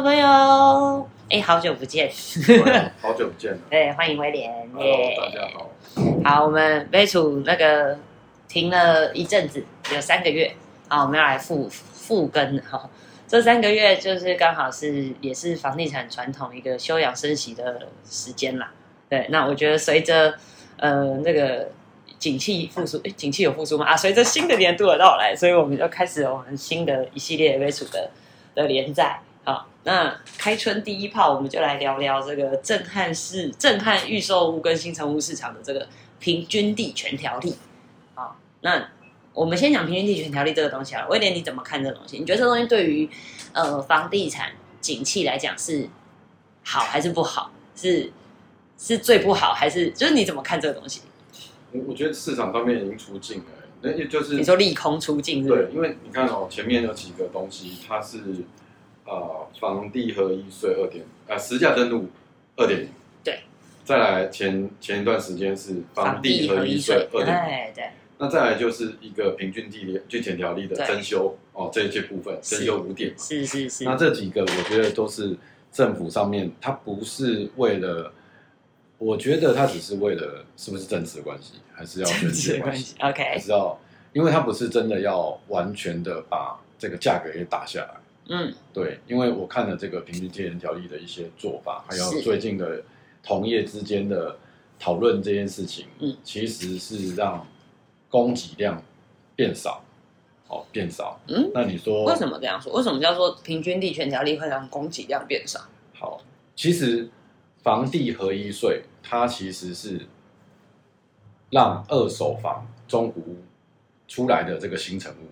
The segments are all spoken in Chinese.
众朋友，哎，好久不见，好久不见了。对，欢迎威廉，耶，大家好。好，我们微楚那个停了一阵子，有三个月，好，我们要来复复更哈。这三个月就是刚好是也是房地产传统一个休养生息的时间啦。对，那我觉得随着呃那个景气复苏，哎，景气有复苏吗？啊，随着新的年度的到来，所以我们就开始我们新的一系列微楚的。的连载，好，那开春第一炮，我们就来聊聊这个震撼市、震撼预售屋跟新成屋市场的这个平均地权条例。好，那我们先讲平均地权条例这个东西啊，威廉你怎么看这东西？你觉得这东西对于呃房地产景气来讲是好还是不好？是是最不好，还是就是你怎么看这个东西？我我觉得市场方面已经出境了。那也就是你说利空出尽，对，因为你看哦，前面有几个东西，它是呃房地合一税二点呃实价登录二点零，对，再来前前一段时间是房地合一税二点，对，那再来就是一个平均地利均钱条例的增修哦，这一些部分增修五点，是是是，那这几个我觉得都是政府上面，它不是为了。我觉得他只是为了是不是政治关系，还是要政治关系？OK，还是要，因为他不是真的要完全的把这个价格给打下来。嗯，对，因为我看了这个平均借钱条例的一些做法，还有最近的同业之间的讨论这件事情，嗯，其实是让供给量变少，哦，变少。嗯，那你说为什么这样说？为什么叫做平均地权条例会让供给量变少？好，其实房地合一税。它其实是让二手房、中古屋出来的这个新成屋，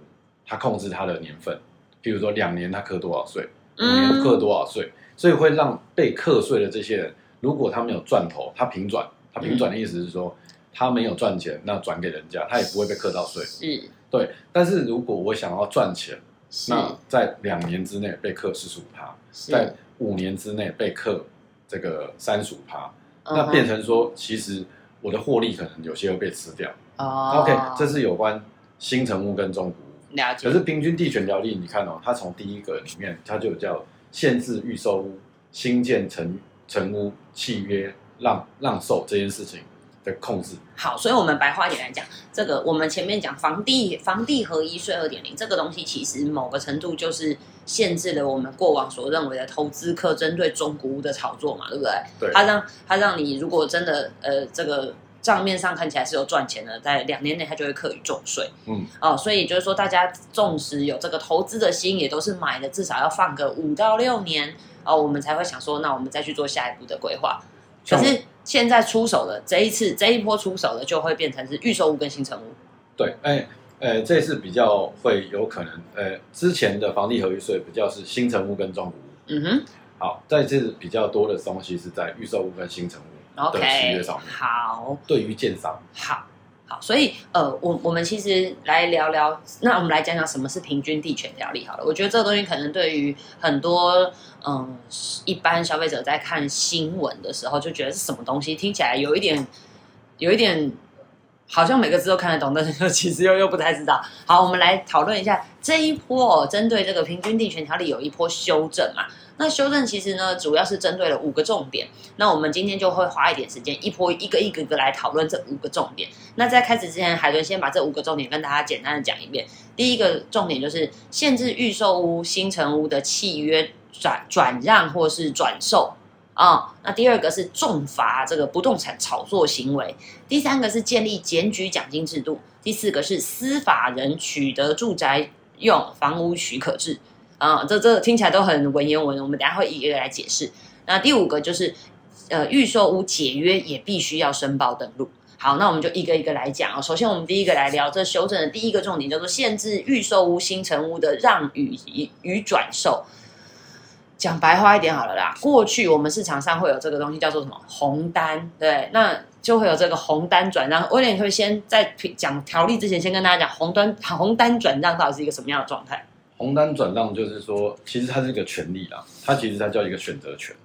它控制它的年份，譬如说两年他课多少税，五年课多少税，所以会让被课税的这些人，如果他没有赚头，他平转，他平转的意思是说他没有赚钱，那转给人家，他也不会被课到税。是，对。但是如果我想要赚钱，那在两年之内被课四十五趴，在五年之内被课这个三十五趴。那变成说，其实我的获利可能有些会被吃掉。哦，OK，这是有关新成物跟中古屋。了解。可是平均地权条例，你看哦，它从第一个里面，它就叫限制预售屋、新建成成屋契约让让售这件事情。的控制好，所以我们白话一点来讲，这个我们前面讲房地房地合一税二点零这个东西，其实某个程度就是限制了我们过往所认为的投资客针对中古屋的炒作嘛，对不对？对，它让它让你如果真的呃这个账面上看起来是有赚钱的，在两年内它就会课予重税。嗯，哦，所以就是说大家纵使有这个投资的心，也都是买的至少要放个五到六年哦，我们才会想说，那我们再去做下一步的规划。可是现在出手的这一次这一波出手的就会变成是预售屋跟新成屋。对，哎，呃，这次比较会有可能，呃，之前的房地合一税比较是新成屋跟中古屋。嗯哼。好，在这比较多的东西是在预售屋跟新成屋的契约上面。好。对于建商。好。好，所以呃，我我们其实来聊聊，那我们来讲讲什么是平均地权条例好了。我觉得这个东西可能对于很多嗯一般消费者在看新闻的时候，就觉得是什么东西，听起来有一点有一点好像每个字都看得懂，但是其实又又不太知道。好，我们来讨论一下这一波针对这个平均地权条例有一波修正嘛？那修正其实呢，主要是针对了五个重点。那我们今天就会花一点时间，一波一个一个个来讨论这五个重点。那在开始之前，海豚先把这五个重点跟大家简单的讲一遍。第一个重点就是限制预售屋、新城屋的契约转转让或是转售啊。那第二个是重罚这个不动产炒作行为。第三个是建立检举奖金制度。第四个是司法人取得住宅用房屋许可制。啊，这这听起来都很文言文，我们等下会一个个来解释。那第五个就是，呃，预售屋解约也必须要申报登录。好，那我们就一个一个来讲啊。首先，我们第一个来聊这修正的第一个重点，叫做限制预售屋新成屋的让与与转售。讲白话一点好了啦，过去我们市场上会有这个东西叫做什么红单，对，那就会有这个红单转让。威廉你会先在讲条例之前，先跟大家讲红单红单转让到底是一个什么样的状态。红单转让就是说，其实它是一个权利啦，它其实它叫一个选择权。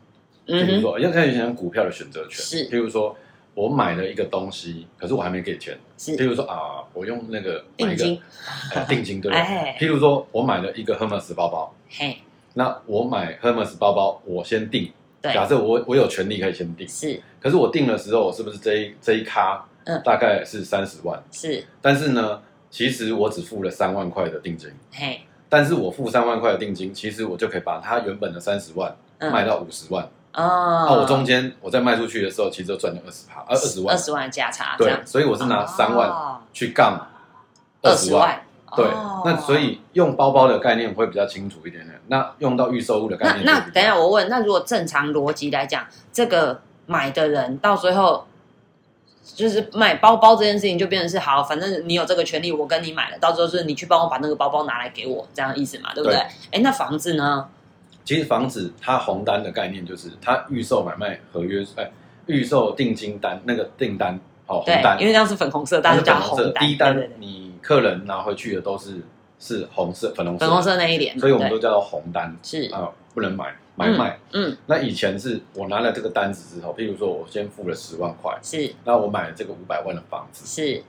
嗯，比如说，要看以前股票的选择权。是，譬如说我买了一个东西，可是我还没给钱。是，譬如说啊，我用那个定金，定金对。譬如说我买了一个 Hermes 包包，嘿，那我买 Hermes 包包，我先定，对，假设我我有权利可以先定，是可是我定的时候，我是不是这一这一咖，嗯大概是三十万，是，但是呢，其实我只付了三万块的定金，嘿，但是我付三万块的定金，其实我就可以把它原本的三十万嗯，卖到五十万，哦，那我中间我再卖出去的时候，其实就赚了二十趴，呃二十万二，十万的价差，这对，所以我是拿三万哦去杠二二十万。对，哦那所以用包包的概念会比较清楚一点点。那用到预售物的概念那等一下我问，那如果正常逻辑来讲，这个买的人到最后。就是买包包这件事情就变成是好，反正你有这个权利，我跟你买了，到时候是你去帮我把那个包包拿来给我，这样意思嘛，对不对？哎，那房子呢？其实房子它红单的概念就是它预售买卖合约，哎，预售定金单那个订单哦，红对，单因为这样是粉红色，大家就叫它它是粉红色。第一单你客人拿回去的都是是红色粉红色，粉红色那一点，所以我们都叫做红单是啊，不能买买卖。嗯，那以前是我拿了这个单子之后，譬如说我先付了十万块，是。那我买了这个五百万的房子，是。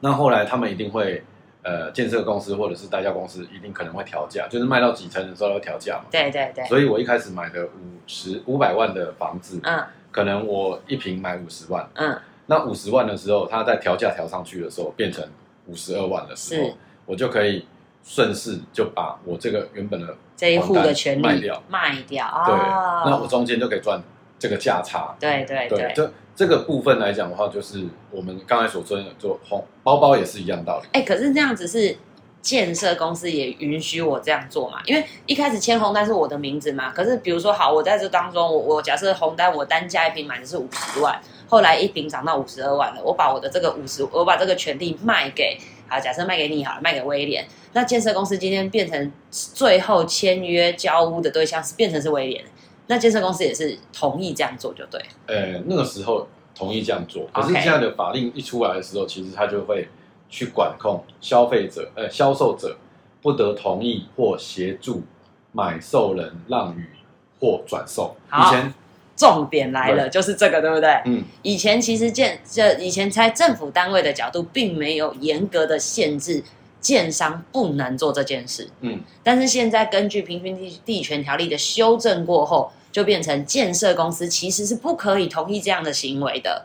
那后来他们一定会，呃，建设公司或者是代销公司一定可能会调价，就是卖到几层的时候要调价嘛。对对对，所以我一开始买的五十五百万的房子，嗯。可能我一平买五十万，嗯，那五十万的时候，它在调价调上去的时候变成五十二万的时候，我就可以顺势就把我这个原本的这一户的权利卖掉，卖掉啊对，哦那我中间就可以赚这个价差。对对对，这这个部分来讲的话，就是我们刚才所说的，做红包包也是一样道理。哎，可是这样子是建设公司也允许我这样做嘛？因为一开始签红单是我的名字嘛，可是比如说好，我在这当中，我我假设红单我单价一瓶买的是五十万，后来一瓶涨到五十二万了，我把我的这个五十，我把这个权利卖给好，假设卖给你好了，卖给威廉，那建设公司今天变成最后签约交屋的对象是变成是威廉，那建设公司也是同意这样做就对了，呃，那个时候同意这样做，可是现在的法令一出来的时候，其实他就会去管控消费者，呃，销售者不得同意或协助买受人让与或转售。以前，重点来了，就是这个对不对？嗯，以前其实建这以前在政府单位的角度，并没有严格的限制建商不能做这件事。嗯，但是现在根据平均地地权条例的修正过后，就变成建设公司其实是不可以同意这样的行为的。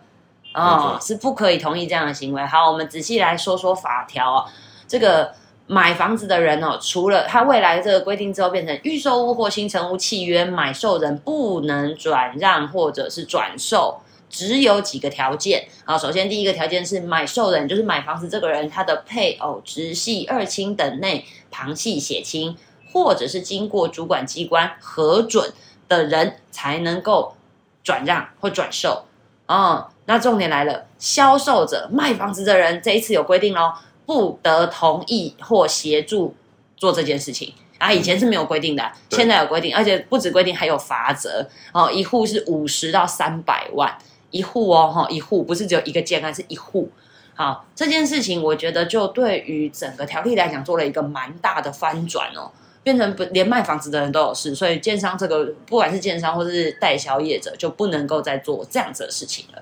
哦是不可以同意这样的行为。好，我们仔细来说说法条啊。这个买房子的人哦，除了他未来这个规定之后变成预售屋或新成屋契约，买受人不能转让或者是转售，只有几个条件。啊，首先第一个条件是买受人，就是买房子这个人他的配偶、直系、二亲等内旁系血亲，或者是经过主管机关核准的人才能够转让或转售。哦，那重点来了，销售者卖房子的人这一次有规定喽，不得同意或协助做这件事情。啊，以前是没有规定的，对现在有规定，而且不止规定，还有罚则哦。一户是五十到三百万一户哦，哈，一户不是只有一个建案，是一户。好，这件事情我觉得就对于整个条例来讲做了一个蛮大的翻转哦，变成不连卖房子的人都有事，所以建商这个不管是建商或是代销业者就不能够再做这样子的事情了，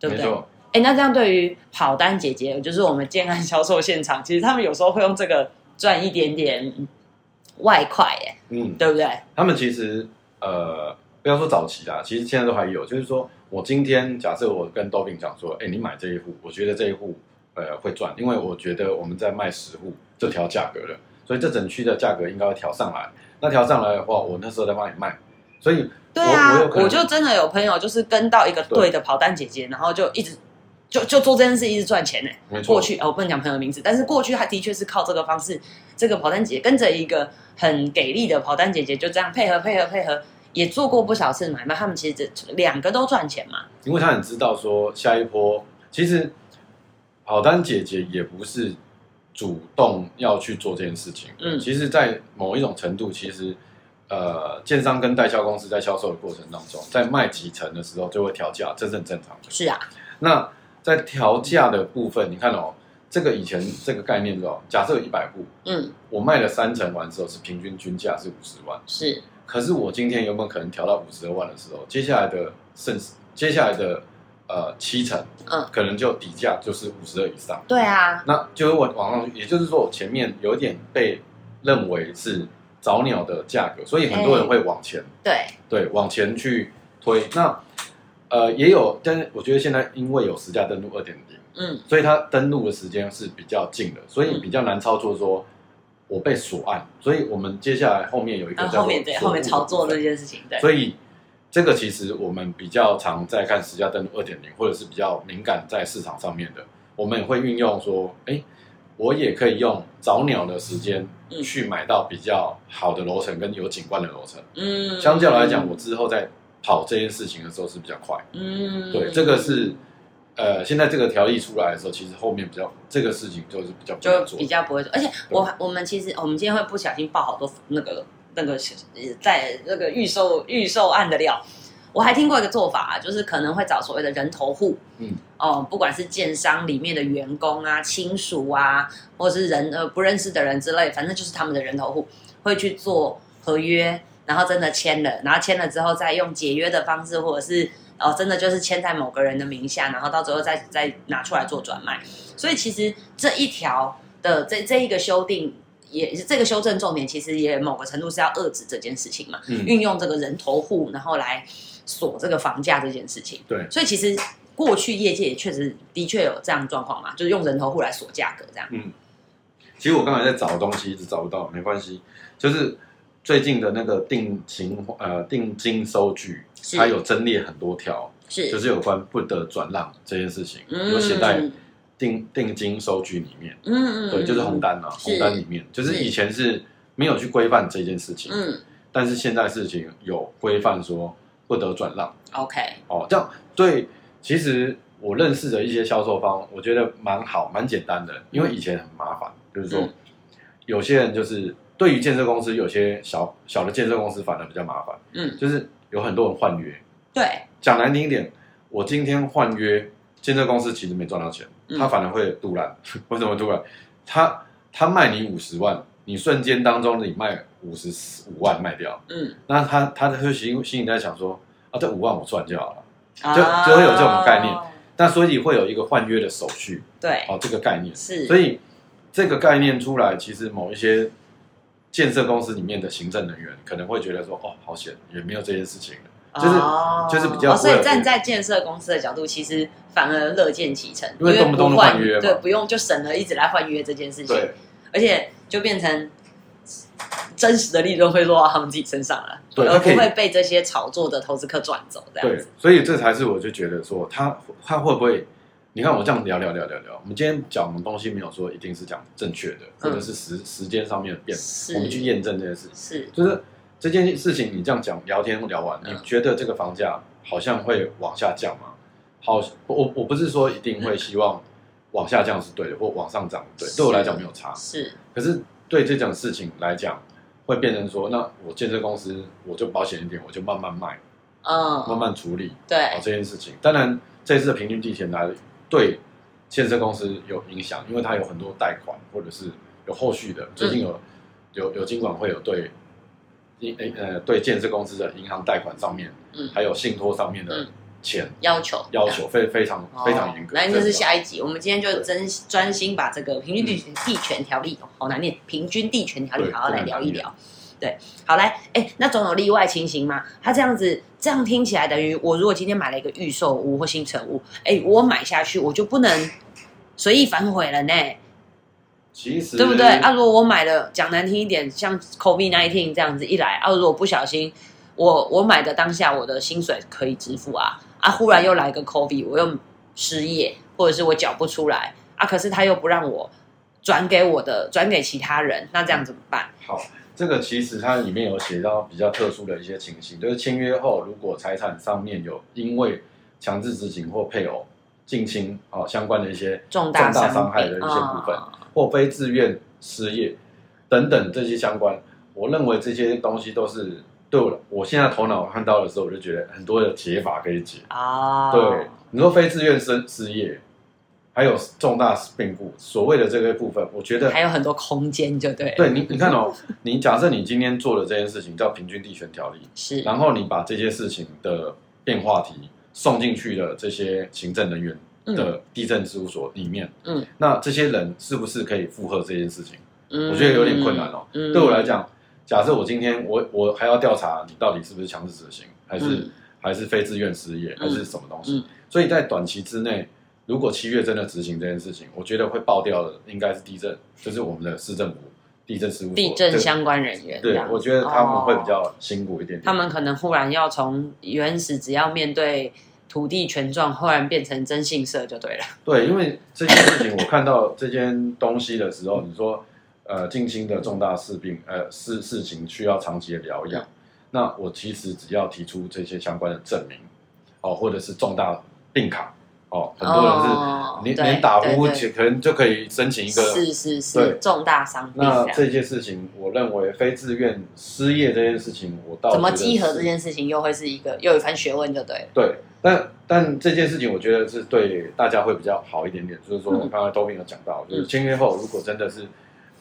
对不对？哎，那这样对于跑单姐姐，就是我们建案销售现场，其实他们有时候会用这个赚一点点嗯外快，哎，嗯，对不对？他们其实呃，不要说早期啦，其实现在都还有，就是说我今天假设我跟豆饼讲说，哎，你买这一户，我觉得这一户呃会赚，因为我觉得我们在卖十户就调价格了，所以这整区的价格应该会调上来。那调上来的话，我那时候在帮你卖，所以我对啊我有，可能我就真的有朋友就是跟到一个对的跑单姐姐，然后就一直就就做这件事，一直赚钱呢。过去哦，我不能讲朋友名字，但是过去他的确是靠这个方式，这个跑单姐跟着一个很给力的跑单姐姐，就这样配合配合配合，也做过不少次买卖，他们其实这两个都赚钱嘛。因为他很知道说下一波，其实跑单姐姐也不是主动要去做这件事情，嗯其实，在某一种程度，其实呃，建商跟代销公司在销售的过程当中，在卖几成的时候就会调价，这是很正常的。是啊，那在调价的部分，你看哦，这个以前这个概念哦，假设有一百户，嗯，我卖了三成完之后是平均均价是五十万，是。可是我今天有没有可能调到五十二万的时候，接下来的剩接下来的呃七成，嗯，可能就底价就是五十二以上，对啊，那就是我往上，也就是说我前面有一点被认为是早鸟的价格，所以很多人会往前，对，对，往前去推。那呃也有，但是我觉得现在因为有实价登录二点零，嗯所以它登录的时间是比较近的，所以比较难操作说。我被锁案，所以我们接下来后面有一个啊，后面对后面操作这件事情，对，所以这个其实我们比较常在看实价登录二点零，或者是比较敏感在市场上面的，我们也会运用说，哎，我也可以用早鸟的时间嗯去买到比较好的楼层跟有景观的楼层。嗯，相较来讲，我之后在跑这件事情的时候是比较快。嗯，对，这个是呃，现在这个条例出来的时候，其实后面比较这个事情就是比较不就比。较不会做，而且我我们其实我们今天会不小心爆好多那个那个呃在那个预售预售案的料。我还听过一个做法、啊，就是可能会找所谓的人头户，嗯，哦，不管是建商里面的员工啊、亲属啊，或是人呃不认识的人之类，反正就是他们的人头户会去做合约，然后真的签了，然后签了之后再用解约的方式，或者是哦真的就是签在某个人的名下，然后到最后再再拿出来做转卖。所以其实这一条的这这一个修订。也是这个修正重点，其实也某个程度是要遏制这件事情嘛，嗯，运用这个人头户，然后来锁这个房价这件事情。对，所以其实过去业界也确实的确有这样的状况嘛，就是用人头户来锁价格这样。嗯其实我刚才在找东西，一直找不到，没关系。就是最近的那个定情呃定金收据，是。它有增列很多条，是，就是有关不得转让这件事情，嗯。有写在定定金收据里面。嗯嗯，对，就是红单啊，是。红单里面，就是是以前是没有去规范这件事情，嗯。但是现在事情有规范说不得转让，OK，哦，这样对。其实我认识的一些销售方，我觉得蛮好，蛮简单的，因为以前很麻烦，就是说、嗯。有些人就是对于建设公司，有些小小的建设公司反而比较麻烦，嗯，就是有很多人换约。对，讲难听一点，我今天换约，建设公司其实没赚到钱，嗯。他反而会杜烂。为什么杜烂？他他卖你五十万，你瞬间当中你卖五十五万卖掉，嗯，那他他会心心里在想说啊，这五万我赚就好了。就就会有这种概念。那所以会有一个换约的手续。对，哦，这个概念。是，所以这个概念出来，其实某一些建设公司里面的行政人员可能会觉得说，哦，好险，也没有这件事情了。就是哦就是比较哦所以站在建设公司的角度，其实反而乐见其成，因为动不动就换换约对，不用就省了一直来换约这件事情，对，而且就变成真实的利润会落到他们自己身上了，而对而不会被这些炒作的投资客赚走这样对子。，所以这才是我就觉得说，他他会不会？你看我这样聊聊聊聊聊，我们今天讲的东西没有说一定是讲正确的，或者是时时间上面的变，我们去验证这件事情。是，就是这件事情，你这样讲聊天聊完，嗯你觉得这个房价好像会往下降吗？好，我我不是说一定会希望往下降是对的，或往上涨对，是对我来讲没有差。是，可是对这种事情来讲，会变成说，那我建设公司我就保险一点，我就慢慢卖，慢嗯，慢处理。对哦，这件事情。当然，这次的平均地权来对建设公司有影响，因为它有很多贷款或者是有后续的。最近有、有有金管会有对银呃对建设公司的银行贷款上面，嗯还有信托上面的嗯钱、要求要求非非常哦非常严格。那这是下一集，我们今天就对真专心把这个平均地权地权条例，哦好难念，平均地权条例好好来聊一聊。对，好来，哎，那总有例外情形嘛？他这样子，这样听起来等于我如果今天买了一个预售屋或新成屋，哎，我买下去我就不能随意反悔了呢，其实对不对？啊，如果我买了，讲难听一点，像 COVID nineteen 这样子一来，啊，如果不小心，我我买的当下我的薪水可以支付啊，啊，忽然又来个 COVID，我又失业，或者是我缴不出来啊，可是他又不让我转给我的，转给其他人，那这样怎么办？好，这个其实它里面有写到比较特殊的一些情形，就是签约后，如果财产上面有因为强制执行或配偶近亲啊相关的一些重大伤害的一些部分，啊或非自愿失业等等这些相关，我认为这些东西都是对我我现在头脑看到的时候，我就觉得很多的解法可以解。啊，对，你说非自愿失失业，还有重大病故，所谓的这个部分，我觉得还有很多空间，就对了，对你，你看哦，你假设你今天做的这件事情叫平均地权条例，是，然后你把这些事情的变化题送进去了这些行政人员的地震事务所里面，嗯，那这些人是不是可以负荷这件事情？嗯我觉得有点困难哦。嗯对我来讲，假设我今天我我还要调查你到底是不是强制执行，还是、嗯还是非自愿失业，还是什么东西？嗯所以在短期之内，如果七月真的执行这件事情，我觉得会爆掉的应该是地震，就是我们的市政府地震事务所。地震相关人员这对样，我觉得他们会比哦较辛苦一点点。他们可能忽然要从原始只要面对土地权状，忽然变成征信社就对了。对，因为这件事情，我看到这件东西的时候，你说呃近亲的重大事病呃事事情需要长期的疗养，那我其实只要提出这些相关的证明，哦，或者是重大病卡，哦，很多人是。连连打呼对对可能就可以申请一个。是是是对重大伤病。那这件事情，我认为非自愿失业这件事情，我到怎么觉得是稽核这件事情又会是一个又有一番学问，就对了。对，但但这件事情，我觉得是对大家会比较好一点点。就是说，嗯我刚才都有讲到，就是签约后，如果真的是，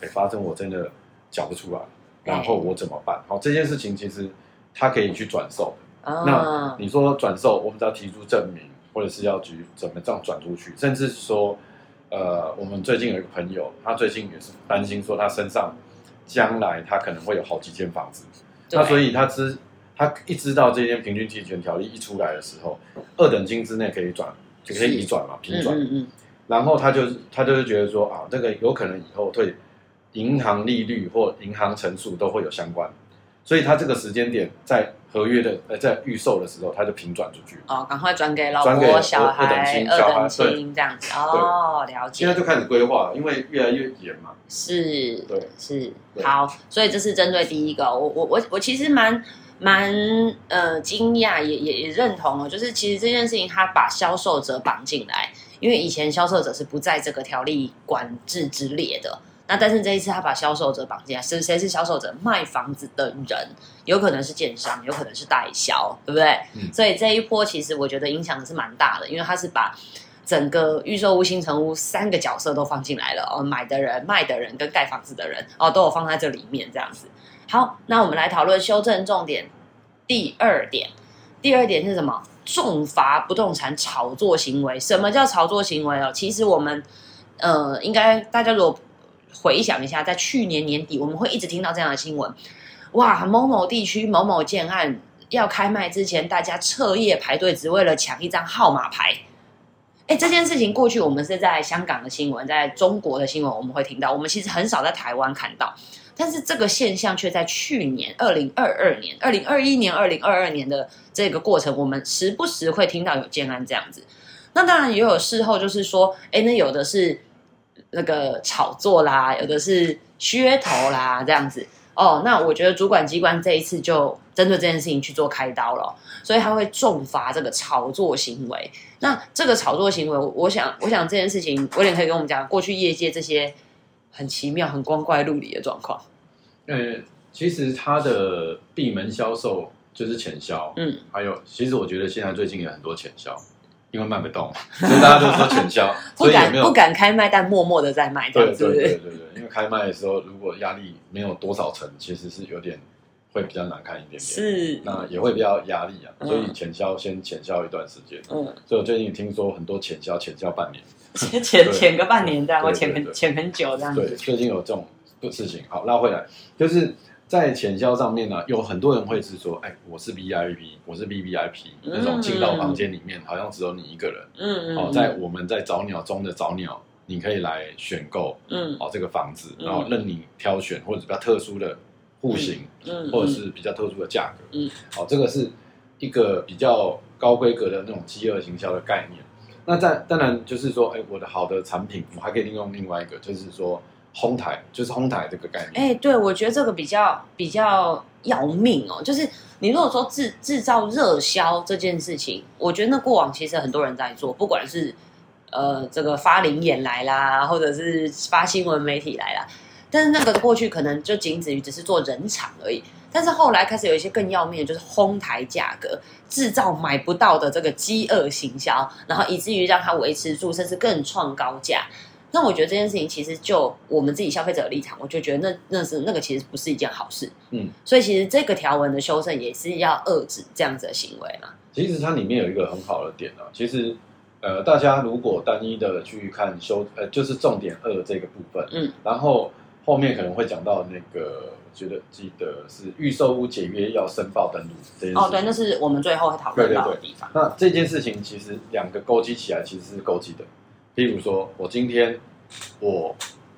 哎，发生我真的缴不出来，然后我怎么办？好，这件事情其实他可以去转售的。那啊，你说转售，我们只要提出证明，或者是要举怎么这样转出去，甚至说，呃，我们最近有一个朋友，他最近也是担心说，他身上将来他可能会有好几间房子，对。那所以他知他一知道这间平均地权条例一出来的时候，二等金之内可以转，就可以移转嘛，平转。嗯嗯。嗯，然后他就是他就是觉得说啊，这个有可能以后对银行利率或银行乘数都会有相关，所以他这个时间点在合约的呃在预售的时候，他就平转出去。哦，赶快转给老转给婆、小二等孩、亲小孩二等亲这样子。哦，了解，现在就开始规划，因为越来越严嘛。是，对是对好，所以这是针对第一个，我我我我其实蛮蛮呃惊讶，也也也认同哦，就是其实这件事情他把销售者绑进来，因为以前销售者是不在这个条例管制之列的。那但是这一次他把销售者绑进来，是谁是销售者？卖房子的人，有可能是建商，有可能是代销，对不对？嗯所以这一波其实我觉得影响的是蛮大的，因为他是把整个预售屋、新城屋三个角色都放进来了哦，买的人、卖的人跟盖房子的人哦，都有放在这里面这样子。好，那我们来讨论修正重点第二点。第二点是什么？重罚不动产炒作行为。什么叫炒作行为哦？其实我们呃，应该大家如果回想一下，在去年年底，我们会一直听到这样的新闻。哇，某某地区某某建案要开卖之前，大家彻夜排队，只为了抢一张号码牌。哎，这件事情过去我们是在香港的新闻，在中国的新闻我们会听到，我们其实很少在台湾看到。但是这个现象却在去年二零二二年、二零二一年、二零二二年的这个过程，我们时不时会听到有建案这样子。那当然也有事后，就是说，哎，那有的是那个炒作啦，有的是噱头啦，这样子。哦，那我觉得主管机关这一次就针对这件事情去做开刀了，所以他会重罚这个炒作行为。那这个炒作行为，我我想，我想这件事情，威廉可以跟我们讲过去业界这些很奇妙、很光怪陆离的状况。呃，其实它的闭门销售就是潜销，嗯，还有其实我觉得现在最近有很多潜销，因为卖不动，所以大家都说全销，不所以也没有敢不敢开卖，但默默的在卖，这对。对对对对，因为开卖的时候如果压力没有多少层，其实是有点会比较难看一点点，是，那也会比较压力啊，嗯所以潜销先潜销一段时间。嗯，所以我最近听说很多潜销，潜销半年。潜潜潜个半年这样，对或潜很对对潜很久这样对，子。最近有这种事情。好，拉回来，就是在潜销上面呢，有很多人会是说，哎，我是 VIP，我是 VVIP，那种进到房间里面，好像只有你一个人。嗯嗯，哦，在我们在早鸟中的早鸟，你可以来选购嗯哦这个房子，嗯然后任你挑选或者比较特殊的户型，嗯，或者是比较特殊的价格。嗯，好、这个是一个比较高规格的那种饥饿行销的概念。那在当然就是说，哎，我的好的产品，我还可以利用另外一个，就是说烘台，就是烘台这个概念。哎、对，我觉得这个比较比较要命哦。就是你如果说制制造热销这件事情，我觉得那过往其实很多人在做，不管是呃这个发灵眼来啦，或者是发新闻媒体来啦，但是那个过去可能就仅止于只是做人场而已。但是后来开始有一些更要命的，就是哄抬价格，制造买不到的这个饥饿行销，然后以至于让它维持住，甚至更创高价。那我觉得这件事情其实就我们自己消费者的立场，我就觉得那那是那个其实不是一件好事。嗯，所以其实这个条文的修正也是要遏制这样子的行为嘛。其实它里面有一个很好的点啊，其实呃，大家如果单一的去看修，呃，就是重点二这个部分，嗯，然后后面可能会讲到那个，我觉得记得是预售屋解约要申报登录这件事。哦，对，那是我们最后会讨论到的地方。那这件事情其实两个勾稽起来其实是勾稽的。譬如说，我今天我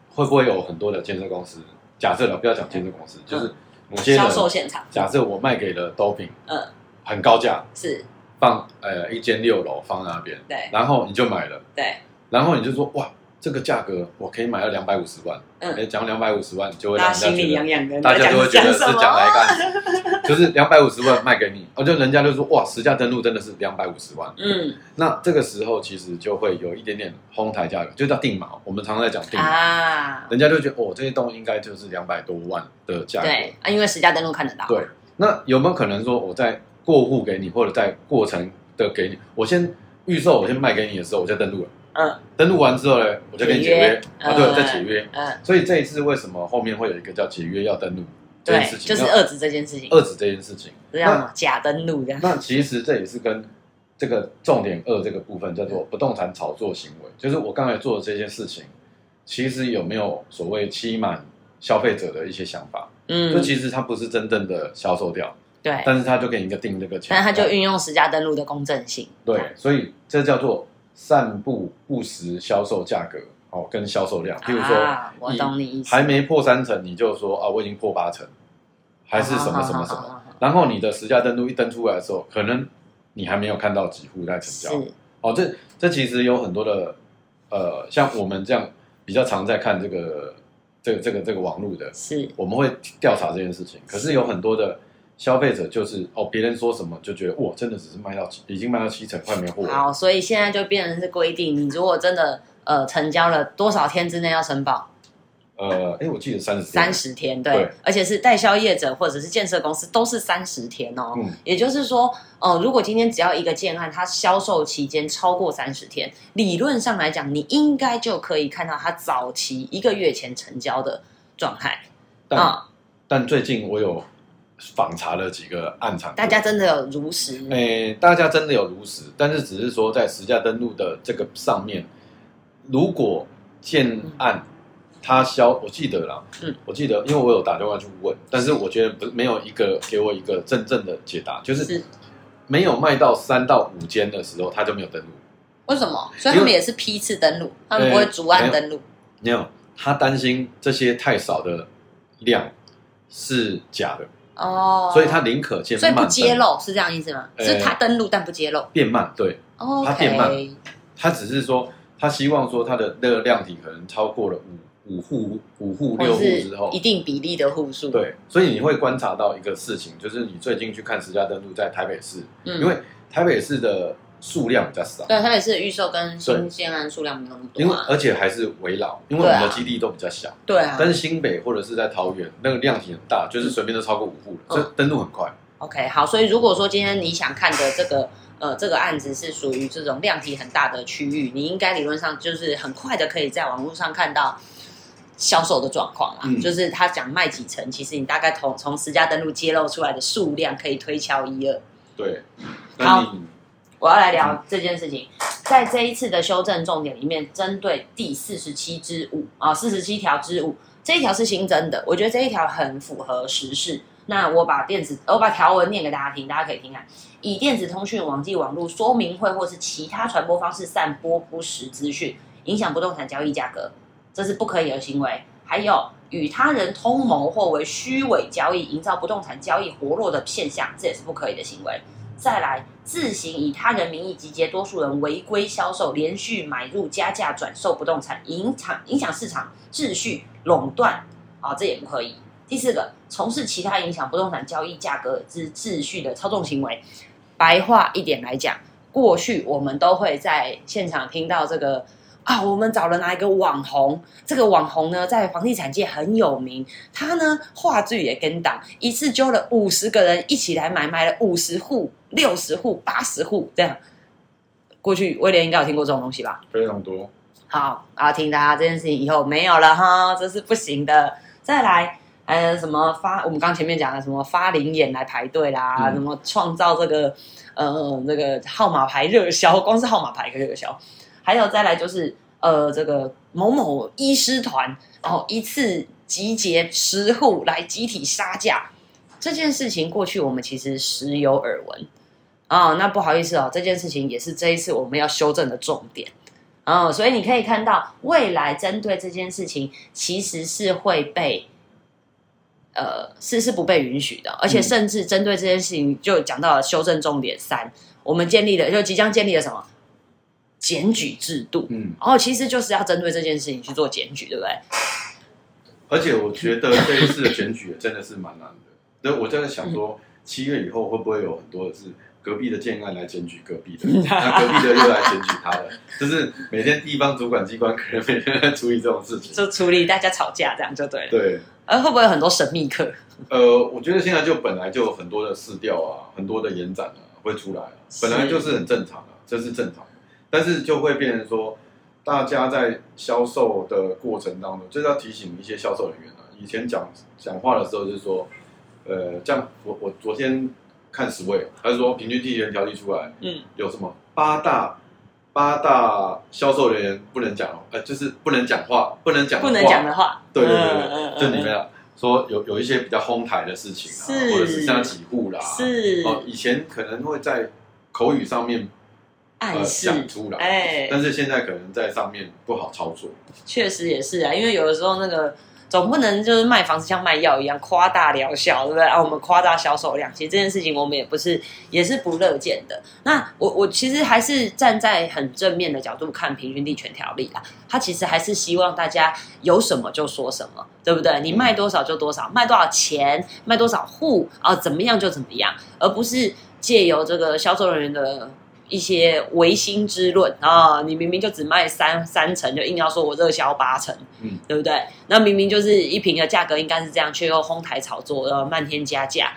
会不会有很多的建设公司？假设了，不要讲建设公司，就是某些人销售现场，假设我卖给了都品，嗯，很高价，是。放呃一间六楼放那边，对。然后你就买了，对，然后你就说哇，这个价格我可以买到两百五十万，嗯。哎，讲两百五十万，就会让大家觉得大家就会觉得是讲什么？讲哪一个案子，就是两百五十万卖给你，哦，就人家就说哇，实价登录真的是两百五十万，嗯那这个时候其实就会有一点点哄抬价格，就叫定锚。我们常常在讲定锚，啊，人家就觉得哦，这些栋应该就是两百多万的价格。对啊，因为实价登录看得到，对，那有没有可能说我在过户给你，或者在过程的给你，我先预售，我先卖给你的时候，我就登录了。嗯登录完之后呢，我就跟你解约啊，对，嗯再解约。嗯，所以这一次为什么后面会有一个叫解约要登录这件对事，情？就是要遏制这件事情，遏制这件事情。这样嘛，假登录这样，那其实这也是跟这个重点二这个部分叫做不动产炒作行为，就是我刚才做的这件事情，其实有没有所谓欺瞒消费者的一些想法？嗯就，其实它不是真正的销售掉，对，但是他就给你一个定这个钱，但他就运用实价登录的公正性，对，所以这叫做散布不实销售价格哦，跟销售量。譬如说，啊，我懂你意思，还没破三成，你就说啊，我已经破八成，还是什么什么什么。么，然后你的实价登录一登出来的时候，可能你还没有看到几户在成交。是，哦，这这其实有很多的，呃，像我们这样比较常在看这个这个这个这个网络的，是，我们会调查这件事情。可是有很多的消费者就是哦，别人说什么就觉得哇，真的只是卖到已经卖到七成，快没货了。好，所以现在就变成是规定，你如果真的呃成交了多少天之内要申报，呃，哎，我记得三十三十天，对，对。而且是代销业者或者是建设公司都是三十天哦。嗯。也就是说，呃，如果今天只要一个建案，它销售期间超过三十天，理论上来讲，你应该就可以看到它早期一个月前成交的状态。但、啊、但最近我有访查了几个案场，大家真的有如实，哎，大家真的有如实，但是只是说在实价登录的这个上面，如果建案他消，我记得啦，嗯，我记得，因为我有打电话去问，但是我觉得不是没有一个给我一个真正的解答，就是是没有卖到三到五间的时候，他就没有登录，为什么？所以他们也是批次登录，他们不会逐案登录。没有，他担心这些太少的量是假的，哦，所以他宁可见所以不登揭露是这样意思吗？呃是他登录但不揭露。变慢，对。哦他变慢他只是说，他希望说他的那个量体可能超过了五五户、五户、六户之后。一，定比例的户数。，对，所以你会观察到一个事情，就是你最近去看实价登录在台北市，嗯，因为台北市的数量比较少，对，台北市的预售跟新建案数量没有那么多因为。而且还是围绕，因为我们的基地都比较小，对啊。但是新北或者是在桃园那个量体很大，就是随便都超过五户了，嗯所以登录很快。，OK，好，所以如果说今天你想看的这个呃这个案子是属于这种量体很大的区域，你应该理论上就是很快的可以在网络上看到。销售的状况啦，嗯就是他讲卖几成，其实你大概从从实价登录揭露出来的数量可以推敲一二。对，好我要来聊这件事情，在这一次的修正重点里面，针对第四十七之五啊，四十七条之五这一条是新增的，我觉得这一条很符合时事。那我把电子，我把条文念给大家听，大家可以听看。以电子通讯、网际网络、说明会或是其他传播方式散播不实资讯，影响不动产交易价格，这是不可以的行为。还有与他人通谋或为虚伪交易，营造不动产交易活络的现象，这也是不可以的行为。再来，自行以他人名义集结多数人违规销售、连续买入、加价转售不动产，影响影响市场秩序、垄断，啊，这也不可以。第四个，从事其他影响不动产交易价格之秩序的操纵行为。白话一点来讲，过去我们都会在现场听到这个啊，我们找了哪一个网红，这个网红呢在房地产界很有名，他呢话剧也跟档，一次揪了五十个人一起来买，买了五十户、六十户、八十户这样。过去威廉应该有听过这种东西吧？非常多，好啊，听大家这件事情以后没有了哈，这是不行的。再来，呃，什么发？我们刚前面讲的什么发灵眼来排队啦，嗯什么创造这个呃那个号码牌热销，光是号码牌一个热销。还有再来就是呃这个某某医师团，然后一次集结十户来集体杀价这件事情，过去我们其实时有耳闻啊、那不好意思哦，这件事情也是这一次我们要修正的重点。哦，所以你可以看到，未来针对这件事情，其实是会被，呃，是是不被允许的，而且嗯甚至针对这件事情，就讲到了修正重点三，我们建立了，就即将建立了什么检举制度，嗯，然后其实就是要针对这件事情去做检举，对不对？而且我觉得这一次的选举真的是蛮难的。那我真的想说，七月以后会不会有很多的是隔壁的建案来检举隔壁的，那隔壁的又来检举他了，就是每天地方主管机关可能每天在处理这种事情。就处理大家吵架这样就对了。对，而会不会有很多神秘客？呃，我觉得现在就本来就有很多的试调啊，很多的延展啊会出来啊，本来就是很正常的、这是正常的。但是就会变成说，大家在销售的过程当中，就是要提醒一些销售人员啊，以前讲讲话的时候就是说，呃，这样我我昨天看十位，他是说平均地权条例出来，嗯，有什么八大八大销售人员不能讲，呃，就是不能讲话，不能讲不能讲的话，对对对嗯嗯对，就里面啊说有有一些比较哄抬的事情啊，或者是像几户啦，是。哦，以前可能会在口语上面呃暗示，讲出来，哎，但是现在可能在上面不好操作。确实也是啊，因为有的时候那个总不能就是卖房子像卖药一样夸大疗效，对不对？啊，我们夸大销售量，其实这件事情我们也不是也是不乐见的。那我我其实还是站在很正面的角度看平均地权条例啦，它其实还是希望大家有什么就说什么，对不对？你卖多少就多少，卖多少钱，卖多少户啊，怎么样就怎么样，而不是借由这个销售人员的。一些唯心之论啊，你明明就只卖三三成，就硬要说我热销八成，嗯，对不对？那明明就是一瓶的价格应该是这样，却又哄抬炒作，呃，漫天加价。